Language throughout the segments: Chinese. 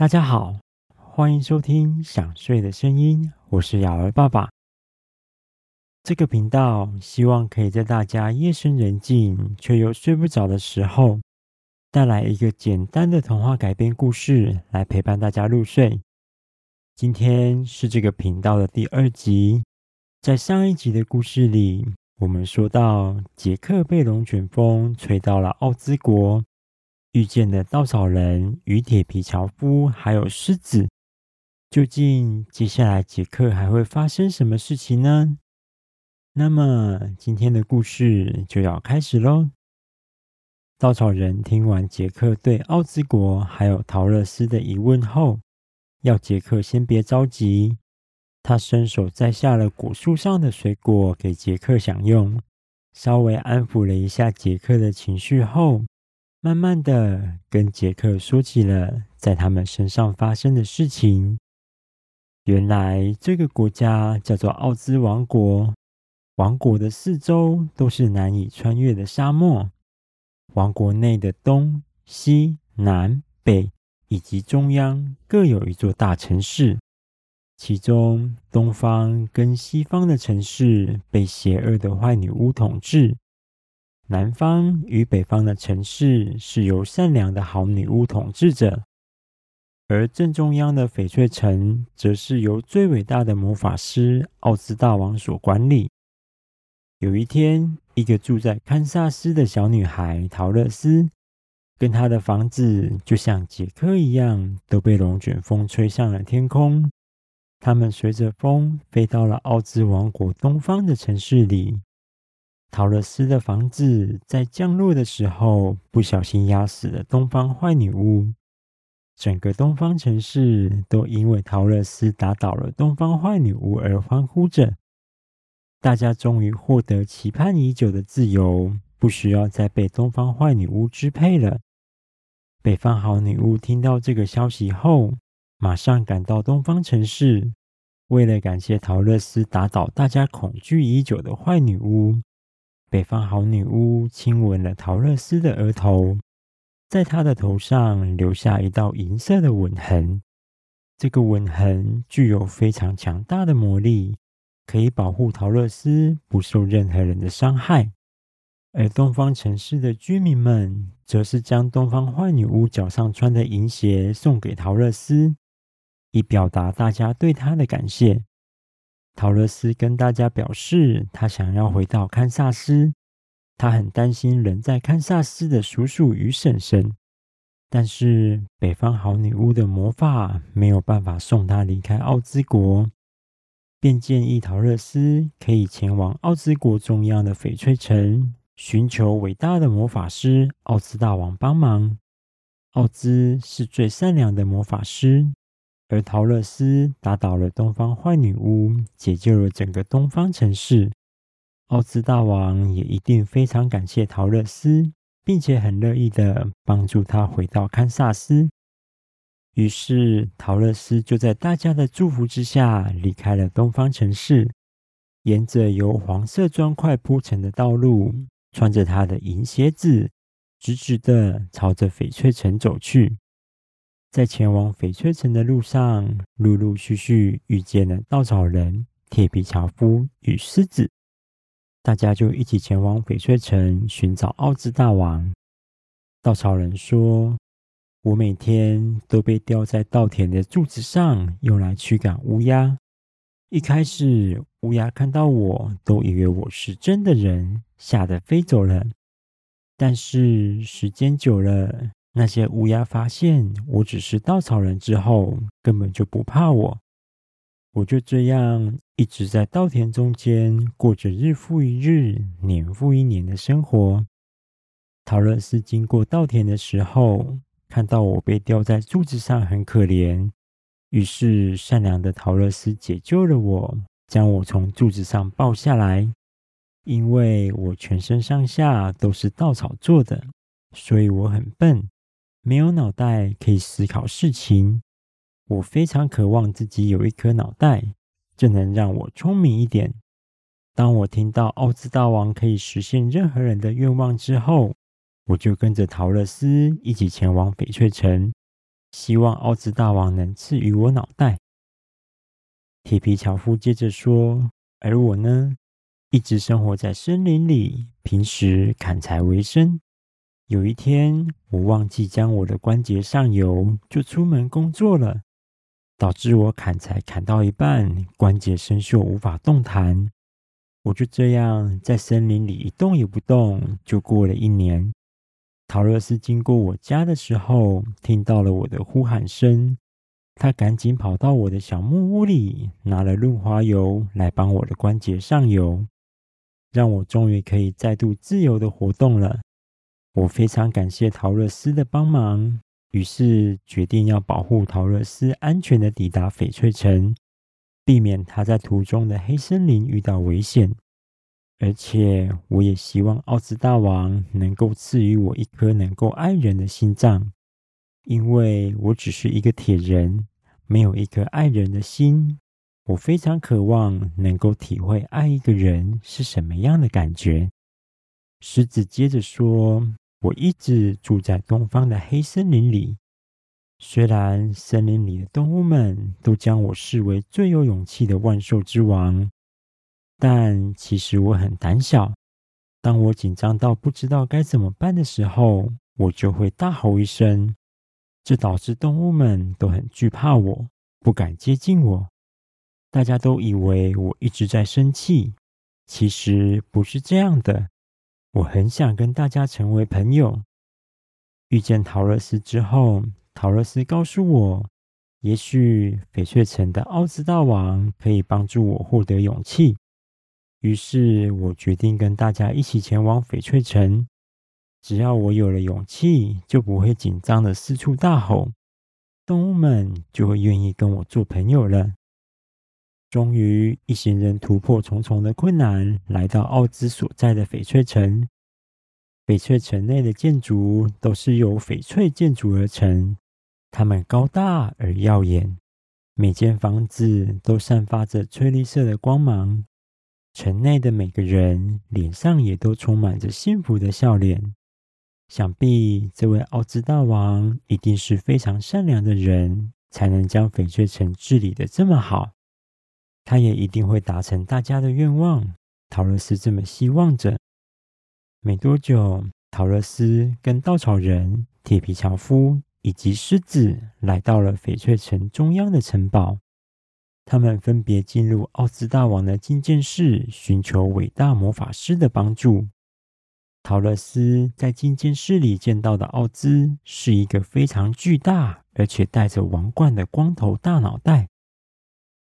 大家好，欢迎收听想睡的声音，我是雅儿爸爸。这个频道希望可以在大家夜深人静却又睡不着的时候，带来一个简单的童话改编故事，来陪伴大家入睡。今天是这个频道的第二集，在上一集的故事里，我们说到杰克被龙卷风吹到了奥兹国。遇见了稻草人与铁皮樵夫，还有狮子。究竟接下来杰克还会发生什么事情呢？那么今天的故事就要开始喽。稻草人听完杰克对奥兹国还有桃乐丝的疑问后，要杰克先别着急。他伸手摘下了果树上的水果给杰克享用，稍微安抚了一下杰克的情绪后。慢慢的跟杰克说起了在他们身上发生的事情。原来这个国家叫做奥兹王国，王国的四周都是难以穿越的沙漠。王国内的东西南北以及中央各有一座大城市，其中东方跟西方的城市被邪恶的坏女巫统治。南方与北方的城市是由善良的好女巫统治着，而正中央的翡翠城则是由最伟大的魔法师奥兹大王所管理。有一天，一个住在堪萨斯的小女孩桃乐丝，跟她的房子就像杰克一样，都被龙卷风吹上了天空。他们随着风飞到了奥兹王国东方的城市里。陶乐斯的房子在降落的时候，不小心压死了东方坏女巫。整个东方城市都因为陶乐斯打倒了东方坏女巫而欢呼着。大家终于获得期盼已久的自由，不需要再被东方坏女巫支配了。北方好女巫听到这个消息后，马上赶到东方城市，为了感谢陶乐斯打倒大家恐惧已久的坏女巫。北方好女巫亲吻了桃乐丝的额头，在她的头上留下一道银色的吻痕。这个吻痕具有非常强大的魔力，可以保护桃乐丝不受任何人的伤害。而东方城市的居民们，则是将东方坏女巫脚上穿的银鞋送给桃乐丝，以表达大家对她的感谢。桃乐斯跟大家表示，他想要回到堪萨斯。他很担心人在堪萨斯的叔叔与婶婶，但是北方好女巫的魔法没有办法送他离开奥兹国，便建议桃乐斯可以前往奥兹国中央的翡翠城，寻求伟大的魔法师奥兹大王帮忙。奥兹是最善良的魔法师。而桃乐丝打倒了东方坏女巫，解救了整个东方城市。奥兹大王也一定非常感谢桃乐丝，并且很乐意的帮助他回到堪萨斯。于是，桃乐丝就在大家的祝福之下离开了东方城市，沿着由黄色砖块铺成的道路，穿着他的银鞋子，直直的朝着翡翠城走去。在前往翡翠城的路上，陆陆续续遇见了稻草人、铁皮樵夫与狮子，大家就一起前往翡翠城寻找奥兹大王。稻草人说：“我每天都被吊在稻田的柱子上，用来驱赶乌鸦。一开始，乌鸦看到我都以为我是真的人，吓得飞走了。但是时间久了，”那些乌鸦发现我只是稻草人之后，根本就不怕我。我就这样一直在稻田中间过着日复一日、年复一年的生活。桃乐丝经过稻田的时候，看到我被吊在柱子上，很可怜。于是善良的桃乐丝解救了我，将我从柱子上抱下来。因为我全身上下都是稻草做的，所以我很笨。没有脑袋可以思考事情，我非常渴望自己有一颗脑袋，这能让我聪明一点。当我听到奥兹大王可以实现任何人的愿望之后，我就跟着桃乐丝一起前往翡翠城，希望奥兹大王能赐予我脑袋。铁皮樵夫接着说：“而我呢，一直生活在森林里，平时砍柴为生。有一天，我忘记将我的关节上油，就出门工作了，导致我砍柴砍到一半，关节生锈，无法动弹。我就这样在森林里一动也不动，就过了一年。桃乐丝经过我家的时候，听到了我的呼喊声。”他赶紧跑到我的小木屋里，拿了润滑油来帮我的关节上油，让我终于可以再度自由的活动了。我非常感谢桃乐丝的帮忙，于是决定要保护桃乐丝安全的抵达翡翠城，避免他在途中的黑森林遇到危险。而且，我也希望奥兹大王能够赐予我一颗能够爱人的心脏，因为我只是一个铁人。没有一颗爱人的心，我非常渴望能够体会爱一个人是什么样的感觉。狮子接着说：“我一直住在东方的黑森林里，虽然森林里的动物们都将我视为最有勇气的万兽之王，但其实我很胆小。当我紧张到不知道该怎么办的时候，我就会大吼一声。”这导致动物们都很惧怕我，不敢接近我。大家都以为我一直在生气，其实不是这样的。我很想跟大家成为朋友。遇见桃乐丝之后，桃乐丝告诉我，也许翡翠城的奥兹大王可以帮助我获得勇气。于是我决定跟大家一起前往翡翠城。只要我有了勇气，就不会紧张的四处大吼，动物们就会愿意跟我做朋友了。终于，一行人突破重重的困难，来到奥兹所在的翡翠城。翡翠城内的建筑都是由翡翠建筑而成，它们高大而耀眼，每间房子都散发着翠绿色的光芒。城内的每个人脸上也都充满着幸福的笑脸。想必这位奥兹大王一定是非常善良的人，才能将翡翠城治理的这么好。他也一定会达成大家的愿望。桃乐丝这么希望着。没多久，桃乐丝跟稻草人、铁皮樵夫以及狮子来到了翡翠城中央的城堡。他们分别进入奥兹大王的觐见室，寻求伟大魔法师的帮助。桃乐丝在觐见室里见到的奥兹是一个非常巨大而且戴着王冠的光头大脑袋。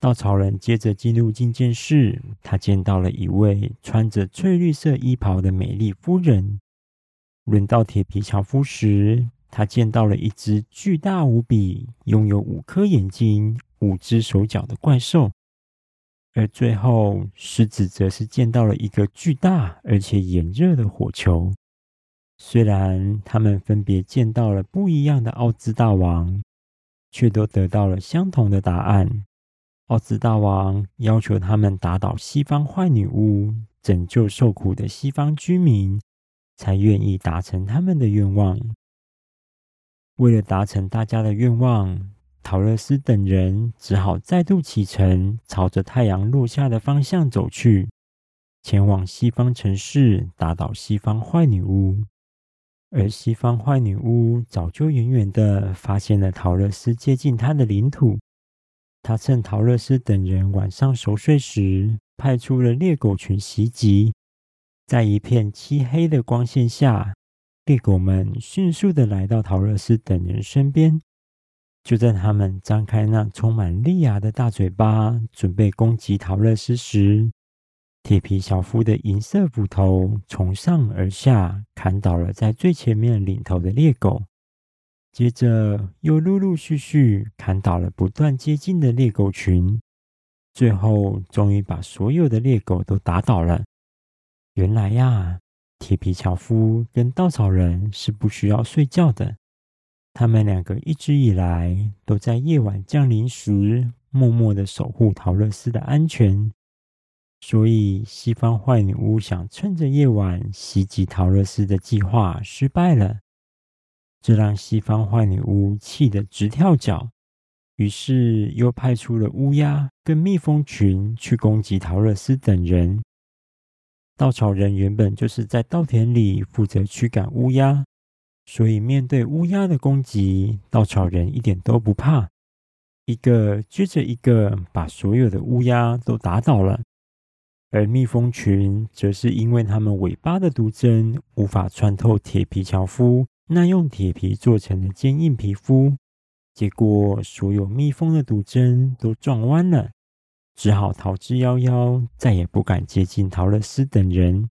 稻草人接着进入觐见室，他见到了一位穿着翠绿色衣袍的美丽夫人。轮到铁皮樵夫时，他见到了一只巨大无比、拥有五颗眼睛、五只手脚的怪兽。而最后，狮子则是见到了一个巨大而且炎热的火球。虽然他们分别见到了不一样的奥兹大王，却都得到了相同的答案。奥兹大王要求他们打倒西方坏女巫，拯救受苦的西方居民，才愿意达成他们的愿望。为了达成大家的愿望。桃乐丝等人只好再度启程，朝着太阳落下的方向走去，前往西方城市，打倒西方坏女巫。而西方坏女巫早就远远的发现了桃乐丝接近她的领土，他趁桃乐丝等人晚上熟睡时，派出了猎狗群袭击。在一片漆黑的光线下，猎狗们迅速的来到桃乐丝等人身边。就在他们张开那充满利牙的大嘴巴，准备攻击桃乐丝时，铁皮樵夫的银色斧头从上而下砍倒了在最前面领头的猎狗，接着又陆陆续续砍倒了不断接近的猎狗群，最后终于把所有的猎狗都打倒了。原来呀，铁皮樵夫跟稻草人是不需要睡觉的。他们两个一直以来都在夜晚降临时，默默的守护桃乐丝的安全。所以，西方坏女巫想趁着夜晚袭击桃乐丝的计划失败了。这让西方坏女巫气得直跳脚，于是又派出了乌鸦跟蜜蜂群去攻击桃乐丝等人。稻草人原本就是在稻田里负责驱赶乌鸦，所以面对乌鸦的攻击，稻草人一点都不怕，一个接着一个把所有的乌鸦都打倒了。而蜜蜂群则是因为它们尾巴的毒针无法穿透铁皮樵夫那用铁皮做成的坚硬皮肤，结果所有蜜蜂的毒针都撞弯了。只好逃之夭夭，再也不敢接近桃乐丝等人。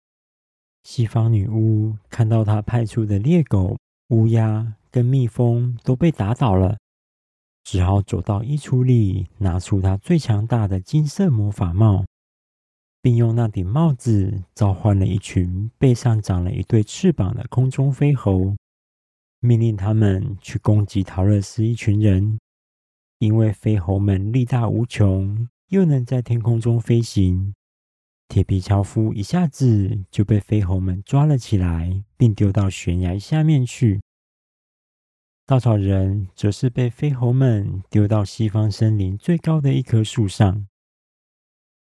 西方女巫看到她派出的猎狗、乌鸦跟蜜蜂都被打倒了，只好走到衣橱里，拿出她最强大的金色魔法帽，并用那顶帽子召唤了一群背上长了一对翅膀的空中飞猴，命令他们去攻击桃乐丝一群人，因为飞猴们力大无穷。又能在天空中飞行，铁皮樵夫一下子就被飞猴们抓了起来，并丢到悬崖下面去。稻草人则是被飞猴们丢到西方森林最高的一棵树上，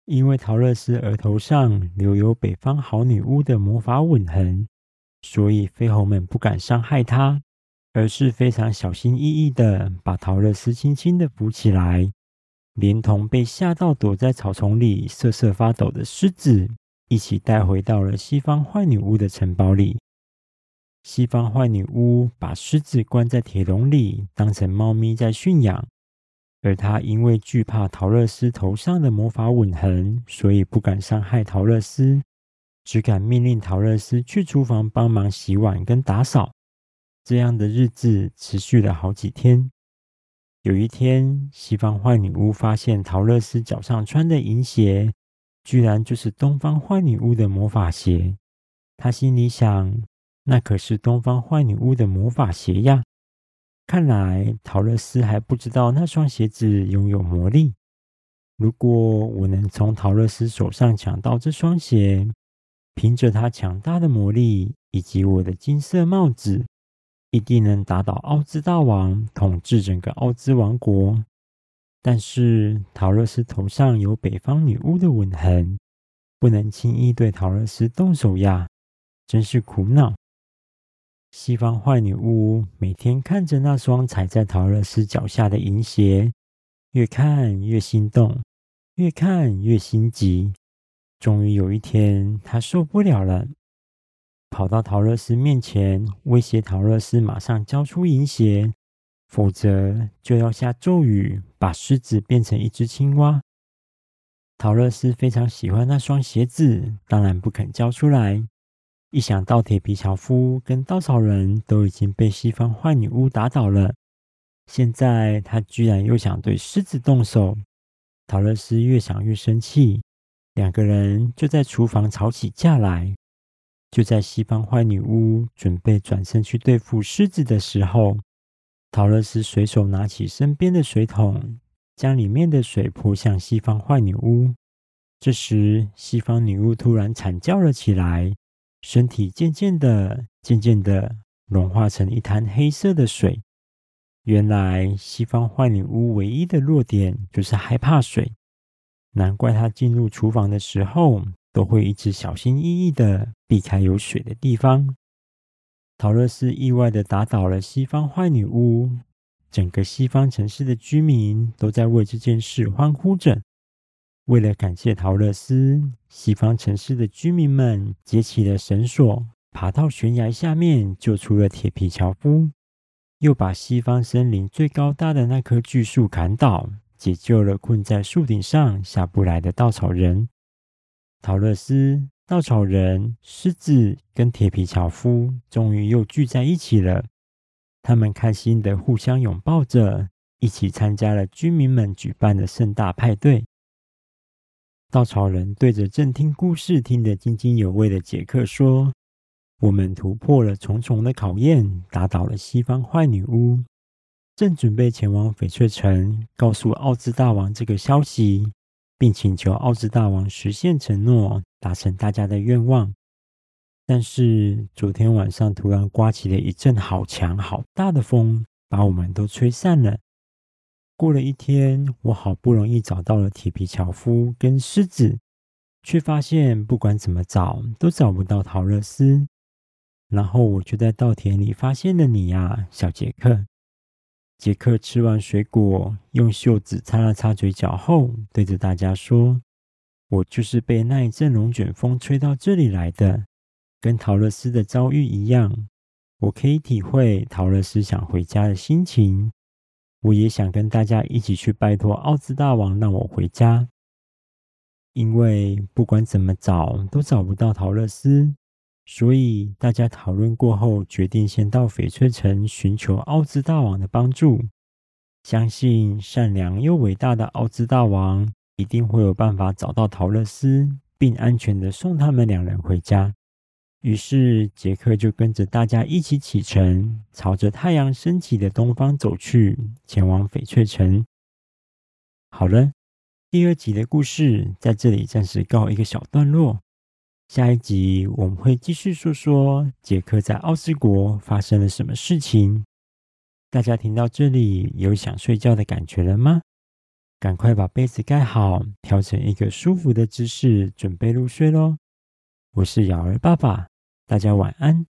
因为桃乐丝额头上留有北方好女巫的魔法吻痕，所以飞猴们不敢伤害它，而是非常小心翼翼的把桃乐丝轻轻的扶起来。连同被吓到躲在草丛里瑟瑟发抖的狮子一起带回到了西方坏女巫的城堡里。西方坏女巫把狮子关在铁笼里，当成猫咪在驯养。而她因为惧怕桃乐丝头上的魔法吻痕，所以不敢伤害桃乐丝，只敢命令桃乐丝去厨房帮忙洗碗跟打扫。这样的日子持续了好几天。有一天，西方坏女巫发现桃乐丝脚上穿的银鞋，居然就是东方坏女巫的魔法鞋。她心里想：那可是东方坏女巫的魔法鞋呀！看来桃乐丝还不知道那双鞋子拥有魔力。如果我能从桃乐丝手上抢到这双鞋，凭着她强大的魔力以及我的金色帽子，一定能打倒奥兹大王，统治整个奥兹王国。但是桃乐丝头上有北方女巫的吻痕，不能轻易对桃乐丝动手呀，真是苦恼。西方坏女巫每天看着那双踩在桃乐丝脚下的银鞋，越看越心动，越看越心急。终于有一天，他受不了了。跑到桃乐丝面前，威胁桃乐丝马上交出银鞋，否则就要下咒语，把狮子变成一只青蛙。桃乐丝非常喜欢那双鞋子，当然不肯交出来。一想到铁皮樵夫跟稻草人都已经被西方坏女巫打倒了，现在他居然又想对狮子动手，桃乐丝越想越生气，两个人就在厨房吵起架来。就在西方坏女巫准备转身去对付狮子的时候，桃乐丝随手拿起身边的水桶，将里面的水泼向西方坏女巫。这时，西方女巫突然惨叫了起来，身体渐渐的、渐渐的融化成一滩黑色的水。原来，西方坏女巫唯一的弱点就是害怕水，难怪他进入厨房的时候，都会一直小心翼翼的避开有水的地方。桃乐丝意外的打倒了西方坏女巫，整个西方城市的居民都在为这件事欢呼着。为了感谢桃乐丝，西方城市的居民们结起了绳索，爬到悬崖下面救出了铁皮樵夫，又把西方森林最高大的那棵巨树砍倒，解救了困在树顶上下不来的稻草人。桃乐丝、稻草人、狮子跟铁皮樵夫终于又聚在一起了。他们开心的互相拥抱着，一起参加了居民们举办的盛大派对。稻草人对着正听故事、听得津津有味的杰克说：“我们突破了重重的考验，打倒了西方坏女巫，正准备前往翡翠城，告诉奥兹大王这个消息。”并请求奥兹大王实现承诺，达成大家的愿望。但是昨天晚上突然刮起了一阵好强好大的风，把我们都吹散了。过了一天，我好不容易找到了铁皮樵夫跟狮子，却发现不管怎么找都找不到桃乐丝。然后我就在稻田里发现了你呀，小杰克。杰克吃完水果，用袖子擦了擦嘴角后，对着大家说：“我就是被那一阵龙卷风吹到这里来的。”跟桃乐丝的遭遇一样，我可以体会桃乐丝想回家的心情。我也想跟大家一起去拜托奥兹大王让我回家，因为不管怎么找都找不到桃乐丝，所以大家讨论过后，决定先到翡翠城寻求奥兹大王的帮助。相信善良又伟大的奥兹大王一定会有办法找到桃乐丝，并安全的送他们两人回家。于是，杰克就跟着大家一起启程，朝着太阳升起的东方走去，前往翡翠城。好了，第二集的故事在这里暂时告一个小段落。下一集我们会继续说说杰克在奥斯国发生了什么事情。大家听到这里有想睡觉的感觉了吗？赶快把被子盖好，调成一个舒服的姿势，准备入睡喽。我是瑶儿爸爸，大家晚安。